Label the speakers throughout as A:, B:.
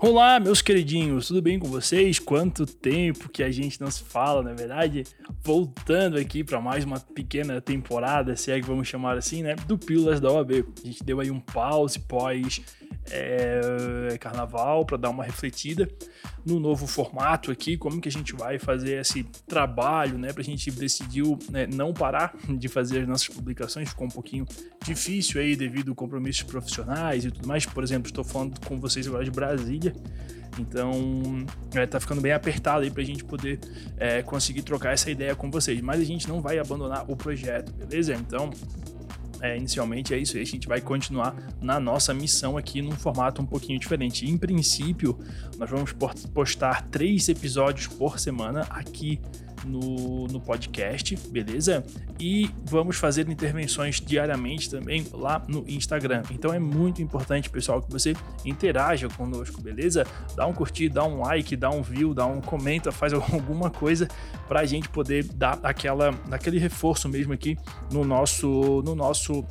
A: Olá, meus queridinhos, tudo bem com vocês? Quanto tempo que a gente não se fala, na é verdade? Voltando aqui para mais uma pequena temporada, se é que vamos chamar assim, né? Do Pílulas da OAB. A gente deu aí um pause pós é, carnaval para dar uma refletida no novo formato aqui, como que a gente vai fazer esse trabalho, né? Para a gente decidiu né, não parar de fazer as nossas publicações, ficou um pouquinho difícil aí devido a compromissos profissionais e tudo mais. Por exemplo, estou falando com vocês agora de Brasília, então é, tá ficando bem apertado aí para a gente poder é, conseguir trocar essa ideia com vocês. Mas a gente não vai abandonar o projeto, beleza? Então é, inicialmente é isso aí, a gente vai continuar na nossa missão aqui num formato um pouquinho diferente. Em princípio, nós vamos postar três episódios por semana aqui no, no podcast, beleza? E vamos fazer intervenções diariamente também lá no Instagram. Então é muito importante, pessoal, que você interaja conosco, beleza? Dá um curtir, dá um like, dá um view, dá um comenta, faz alguma coisa para a gente poder dar aquela, aquele reforço mesmo aqui no nosso, no nosso,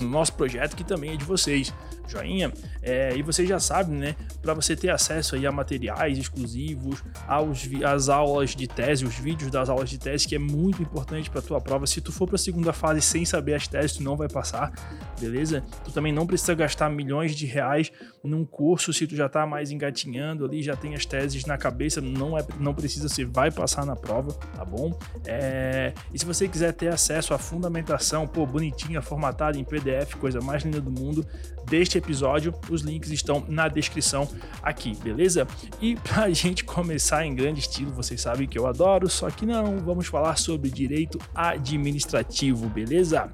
A: no nosso projeto que também é de vocês joinha. É, e você já sabe, né? Para você ter acesso aí a materiais exclusivos, aos, às aulas de tese, os vídeos das aulas de tese, que é muito importante para tua prova. Se tu for para a segunda fase sem saber as teses, tu não vai passar, beleza? Tu também não precisa gastar milhões de reais num curso se tu já tá mais engatinhando ali, já tem as teses na cabeça, não é, não precisa, você vai passar na prova, tá bom? É, e se você quiser ter acesso à fundamentação, pô, bonitinha, formatada em PDF, coisa mais linda do mundo, deste episódio. Os links estão na descrição aqui, beleza? E pra gente começar em grande estilo, vocês sabem que eu adoro, só que não, vamos falar sobre direito administrativo, beleza?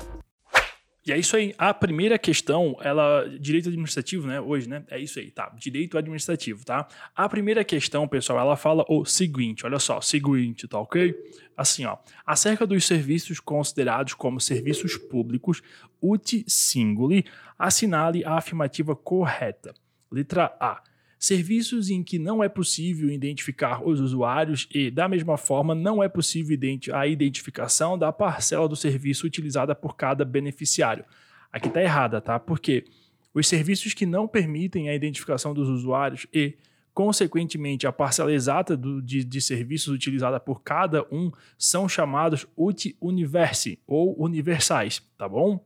A: E é isso aí. A primeira questão, ela. Direito administrativo, né? Hoje, né? É isso aí, tá? Direito administrativo, tá? A primeira questão, pessoal, ela fala o seguinte: olha só, seguinte, tá ok? Assim, ó. Acerca dos serviços considerados como serviços públicos, uti singuli, assinale a afirmativa correta. Letra A serviços em que não é possível identificar os usuários e, da mesma forma, não é possível a identificação da parcela do serviço utilizada por cada beneficiário. Aqui está errada, tá? Porque os serviços que não permitem a identificação dos usuários e, consequentemente, a parcela exata do, de, de serviços utilizada por cada um são chamados uti universi ou universais, tá bom?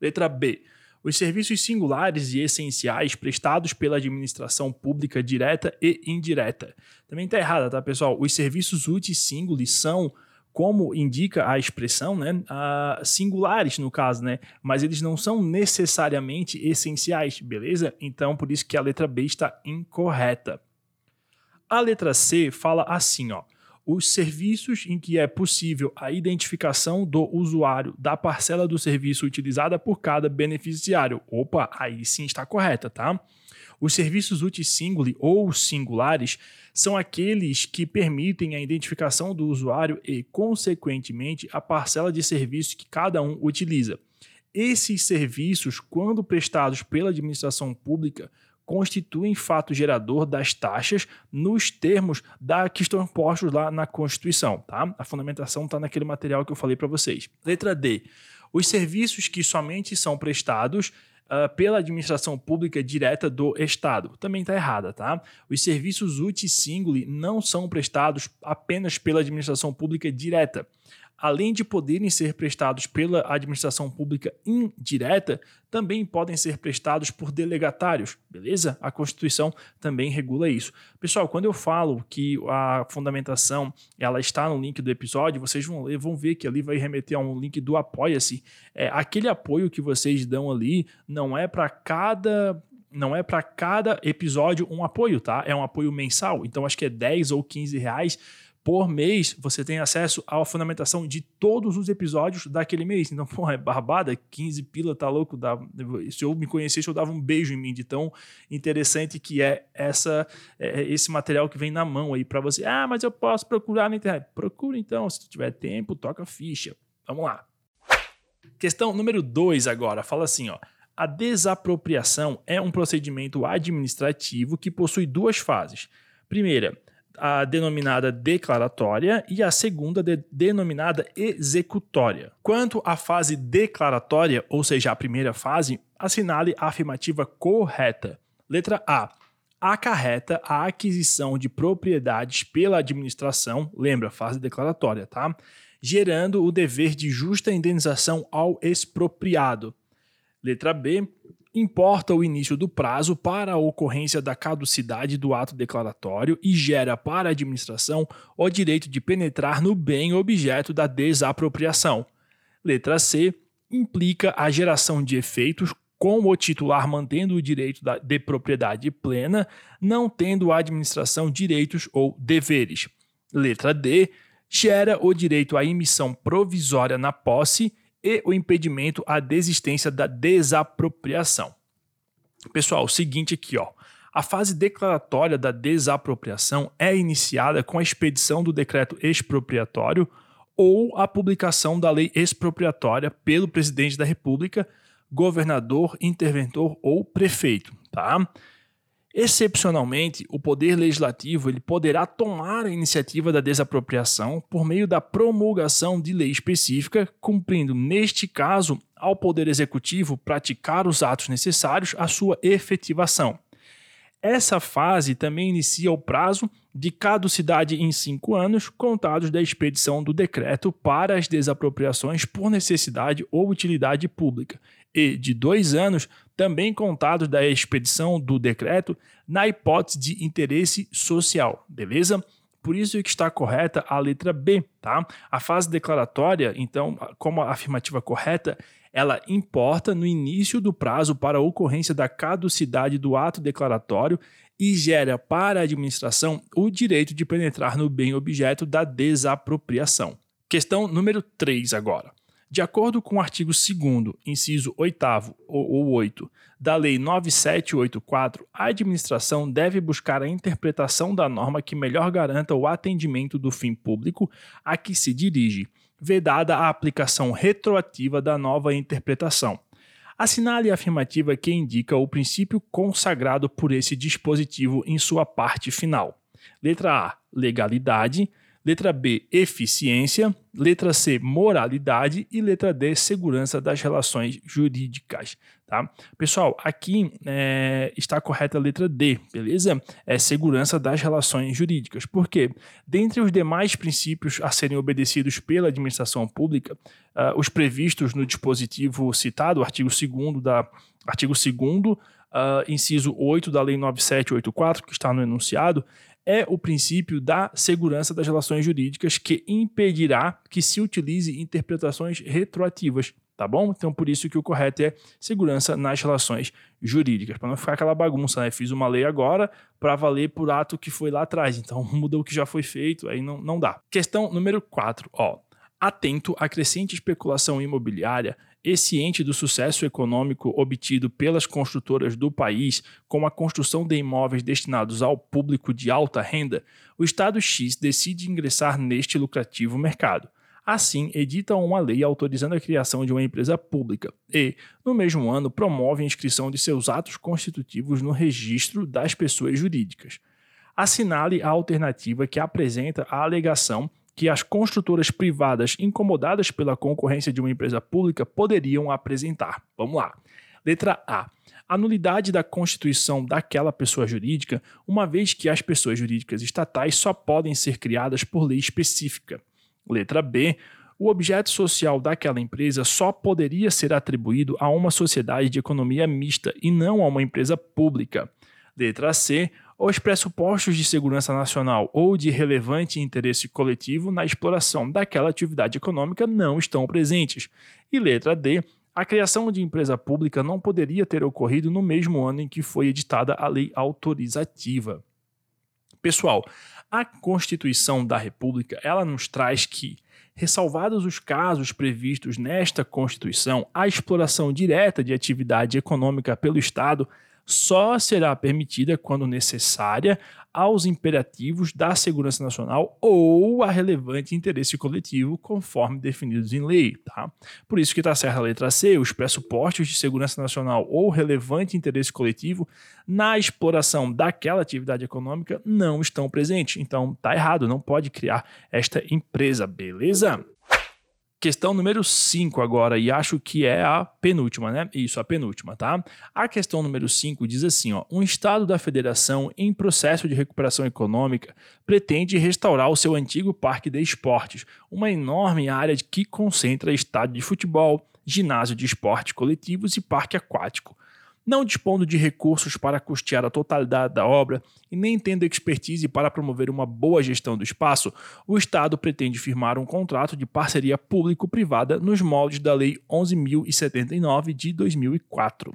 A: Letra B os serviços singulares e essenciais prestados pela administração pública direta e indireta. Também está errada, tá, pessoal? Os serviços úteis singulares são como indica a expressão, né, uh, singulares no caso, né, mas eles não são necessariamente essenciais, beleza? Então, por isso que a letra B está incorreta. A letra C fala assim, ó, os serviços em que é possível a identificação do usuário da parcela do serviço utilizada por cada beneficiário. Opa, aí sim está correta, tá? Os serviços úteis singuli ou singulares são aqueles que permitem a identificação do usuário e, consequentemente, a parcela de serviços que cada um utiliza. Esses serviços, quando prestados pela administração pública, constituem fato gerador das taxas nos termos da que estão postos lá na Constituição, tá? A fundamentação está naquele material que eu falei para vocês. Letra D. Os serviços que somente são prestados uh, pela administração pública direta do Estado. Também está errada, tá? Os serviços uti singuli não são prestados apenas pela administração pública direta além de poderem ser prestados pela administração pública indireta, também podem ser prestados por delegatários, beleza? A Constituição também regula isso. Pessoal, quando eu falo que a fundamentação ela está no link do episódio, vocês vão, ler, vão ver que ali vai remeter a um link do Apoia-se. É, aquele apoio que vocês dão ali não é para cada não é para cada episódio um apoio, tá? É um apoio mensal. Então acho que é 10 ou 15 reais por mês você tem acesso à fundamentação de todos os episódios daquele mês. Então, pô, é barbada, 15 pila, tá louco? Dá, se eu me conhecesse, eu dava um beijo em mim de tão interessante que é essa é, é esse material que vem na mão aí para você. Ah, mas eu posso procurar na internet. Procura então, se tiver tempo, toca ficha. Vamos lá. Questão número 2 agora, fala assim, ó. A desapropriação é um procedimento administrativo que possui duas fases. Primeira, a denominada declaratória e a segunda de, denominada executória. Quanto à fase declaratória, ou seja, a primeira fase, assinale a afirmativa correta. Letra A. acarreta a aquisição de propriedades pela administração, lembra, fase declaratória, tá? Gerando o dever de justa indenização ao expropriado. Letra B. Importa o início do prazo para a ocorrência da caducidade do ato declaratório e gera para a administração o direito de penetrar no bem objeto da desapropriação. Letra C. Implica a geração de efeitos com o titular mantendo o direito de propriedade plena, não tendo a administração direitos ou deveres. Letra D. Gera o direito à emissão provisória na posse e o impedimento à desistência da desapropriação. Pessoal, o seguinte aqui, ó. A fase declaratória da desapropriação é iniciada com a expedição do decreto expropriatório ou a publicação da lei expropriatória pelo presidente da República, governador, interventor ou prefeito, tá? Excepcionalmente, o poder legislativo ele poderá tomar a iniciativa da desapropriação por meio da promulgação de lei específica, cumprindo neste caso ao poder executivo praticar os atos necessários à sua efetivação. Essa fase também inicia o prazo de caducidade em cinco anos, contados da expedição do decreto para as desapropriações por necessidade ou utilidade pública, e de dois anos, também contados da expedição do decreto, na hipótese de interesse social, beleza? Por isso que está correta a letra B, tá? A fase declaratória, então, como a afirmativa correta, ela importa no início do prazo para a ocorrência da caducidade do ato declaratório e gera para a administração o direito de penetrar no bem objeto da desapropriação. Questão número 3 agora. De acordo com o artigo 2 inciso 8 ou 8 da Lei 9784, a administração deve buscar a interpretação da norma que melhor garanta o atendimento do fim público a que se dirige, vedada a aplicação retroativa da nova interpretação. Assinale a afirmativa que indica o princípio consagrado por esse dispositivo em sua parte final. Letra A: legalidade. Letra B, eficiência. Letra C, moralidade. E letra D, segurança das relações jurídicas. Tá? Pessoal, aqui é, está correta a letra D, beleza? É segurança das relações jurídicas. Por quê? Dentre os demais princípios a serem obedecidos pela administração pública, uh, os previstos no dispositivo citado, artigo 2 da artigo 2 uh, inciso 8 da Lei 9784, que está no enunciado, é o princípio da segurança das relações jurídicas que impedirá que se utilize interpretações retroativas, tá bom? Então por isso que o correto é segurança nas relações jurídicas, para não ficar aquela bagunça, né? Fiz uma lei agora para valer por ato que foi lá atrás, então muda o que já foi feito, aí não, não dá. Questão número 4, ó. Atento à crescente especulação imobiliária e ciente do sucesso econômico obtido pelas construtoras do país com a construção de imóveis destinados ao público de alta renda, o Estado X decide ingressar neste lucrativo mercado. Assim, edita uma lei autorizando a criação de uma empresa pública e, no mesmo ano, promove a inscrição de seus atos constitutivos no registro das pessoas jurídicas. Assinale a alternativa que apresenta a alegação que as construtoras privadas incomodadas pela concorrência de uma empresa pública poderiam apresentar. Vamos lá. Letra A. A nulidade da constituição daquela pessoa jurídica, uma vez que as pessoas jurídicas estatais só podem ser criadas por lei específica. Letra B. O objeto social daquela empresa só poderia ser atribuído a uma sociedade de economia mista e não a uma empresa pública. Letra C os pressupostos de segurança nacional ou de relevante interesse coletivo na exploração daquela atividade econômica não estão presentes. E letra D, a criação de empresa pública não poderia ter ocorrido no mesmo ano em que foi editada a lei autorizativa. Pessoal, a Constituição da República, ela nos traz que ressalvados os casos previstos nesta Constituição, a exploração direta de atividade econômica pelo Estado só será permitida quando necessária aos imperativos da segurança nacional ou a relevante interesse coletivo, conforme definidos em lei. Tá? Por isso que está certa a letra C, os pressupostos de segurança nacional ou relevante interesse coletivo na exploração daquela atividade econômica não estão presentes. Então, tá errado, não pode criar esta empresa, beleza? Questão número 5 agora, e acho que é a penúltima, né? Isso, a penúltima, tá? A questão número 5 diz assim, ó: "Um estado da federação em processo de recuperação econômica pretende restaurar o seu antigo parque de esportes, uma enorme área que concentra estádio de futebol, ginásio de esportes coletivos e parque aquático não dispondo de recursos para custear a totalidade da obra e nem tendo expertise para promover uma boa gestão do espaço, o Estado pretende firmar um contrato de parceria público-privada nos moldes da Lei 11.079 de 2004.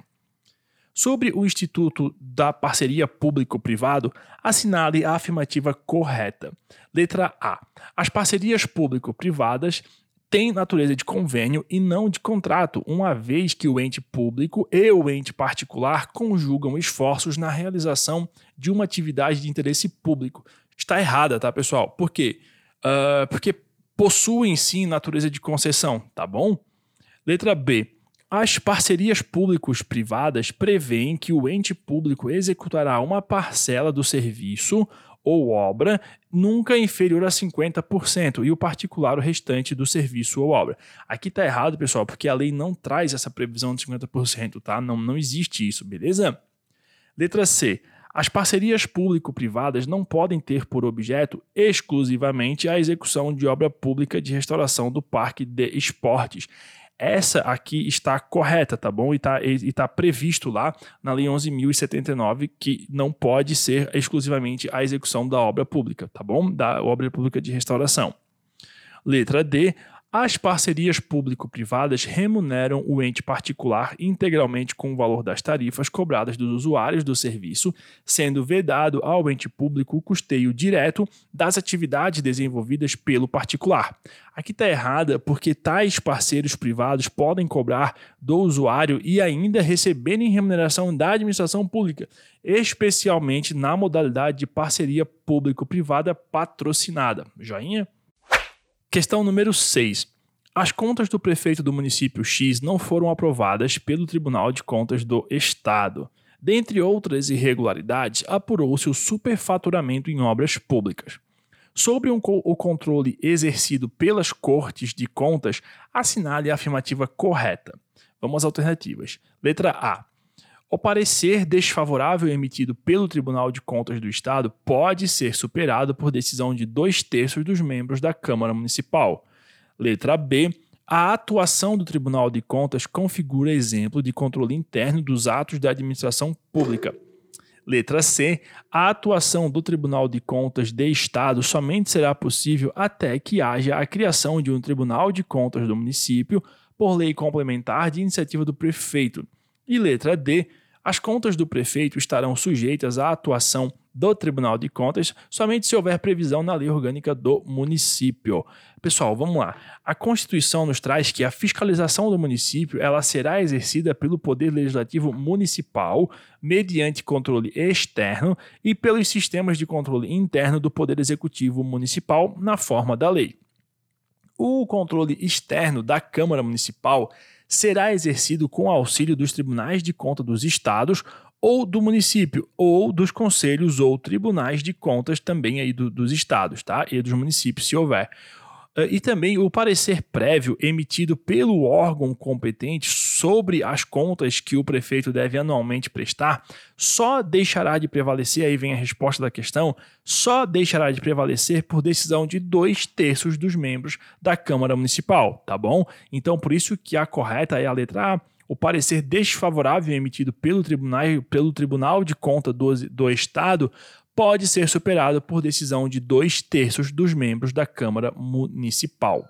A: Sobre o Instituto da Parceria Público-Privado, assinale a afirmativa correta. Letra A. As parcerias público-privadas tem natureza de convênio e não de contrato, uma vez que o ente público e o ente particular conjugam esforços na realização de uma atividade de interesse público. Está errada, tá, pessoal? Por quê? Uh, porque possuem sim natureza de concessão, tá bom? Letra B. As parcerias públicos-privadas prevêem que o ente público executará uma parcela do serviço ou obra nunca inferior a 50% e o particular o restante do serviço ou obra. Aqui está errado, pessoal, porque a lei não traz essa previsão de 50%, tá? Não, não existe isso, beleza? Letra C. As parcerias público-privadas não podem ter por objeto exclusivamente a execução de obra pública de restauração do parque de esportes essa aqui está correta, tá bom? E está tá previsto lá na Lei 11.079 que não pode ser exclusivamente a execução da obra pública, tá bom? Da obra pública de restauração. Letra D. As parcerias público-privadas remuneram o ente particular integralmente com o valor das tarifas cobradas dos usuários do serviço, sendo vedado ao ente público o custeio direto das atividades desenvolvidas pelo particular. Aqui está errada porque tais parceiros privados podem cobrar do usuário e ainda receberem remuneração da administração pública, especialmente na modalidade de parceria público-privada patrocinada. Joinha? Questão número 6. As contas do prefeito do município X não foram aprovadas pelo Tribunal de Contas do Estado. Dentre outras irregularidades, apurou-se o superfaturamento em obras públicas. Sobre um, o controle exercido pelas cortes de contas, assinale a afirmativa correta. Vamos às alternativas. Letra A. O parecer desfavorável emitido pelo Tribunal de Contas do Estado pode ser superado por decisão de dois terços dos membros da Câmara Municipal. Letra B. A atuação do Tribunal de Contas configura exemplo de controle interno dos atos da administração pública. Letra C. A atuação do Tribunal de Contas de Estado somente será possível até que haja a criação de um Tribunal de Contas do município por lei complementar de iniciativa do prefeito. E letra D as contas do prefeito estarão sujeitas à atuação do Tribunal de Contas somente se houver previsão na lei orgânica do município. Pessoal, vamos lá. A Constituição nos traz que a fiscalização do município ela será exercida pelo Poder Legislativo Municipal mediante controle externo e pelos sistemas de controle interno do Poder Executivo Municipal na forma da lei. O controle externo da Câmara Municipal será exercido com auxílio dos tribunais de conta dos estados ou do município, ou dos conselhos ou tribunais de contas também aí do, dos estados, tá? E dos municípios, se houver. Eh, e também o parecer prévio emitido pelo órgão competente sobre as contas que o prefeito deve anualmente prestar só deixará de prevalecer, aí vem a resposta da questão, só deixará de prevalecer por decisão de dois terços dos membros da Câmara Municipal, tá bom? Então, por isso que a correta é a letra A, o parecer desfavorável emitido pelo Tribunal, pelo tribunal de Conta do, do Estado pode ser superado por decisão de dois terços dos membros da Câmara Municipal.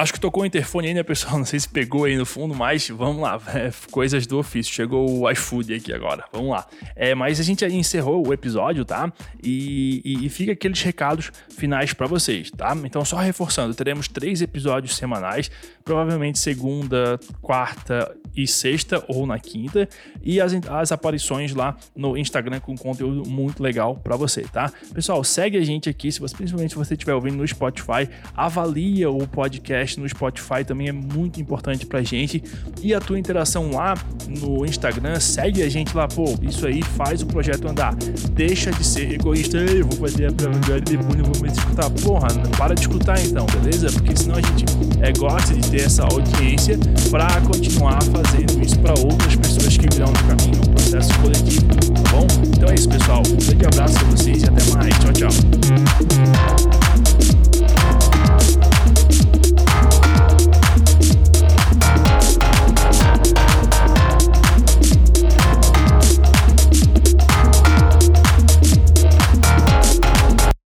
A: Acho que tocou o interfone ainda, pessoal. Não sei se pegou aí no fundo, mas vamos lá. É, coisas do ofício. Chegou o iFood aqui agora. Vamos lá. É, mas a gente encerrou o episódio, tá? E, e, e fica aqueles recados finais para vocês, tá? Então, só reforçando, teremos três episódios semanais, provavelmente segunda, quarta e sexta ou na quinta, e as, as aparições lá no Instagram com conteúdo muito legal para você, tá? Pessoal, segue a gente aqui, se você, principalmente se você estiver ouvindo no Spotify, avalia o podcast podcast no Spotify também é muito importante pra gente. E a tua interação lá no Instagram, segue a gente lá, pô, isso aí faz o projeto andar. Deixa de ser egoísta, eu vou fazer a prova do eu vou me escutar. Porra, para de escutar então, beleza? Porque senão a gente é, gosta de ter essa audiência para continuar fazendo isso para outras pessoas que virão no caminho, um processo coletivo, tá bom? Então é isso, pessoal. Um grande abraço a vocês e até mais. Tchau, tchau.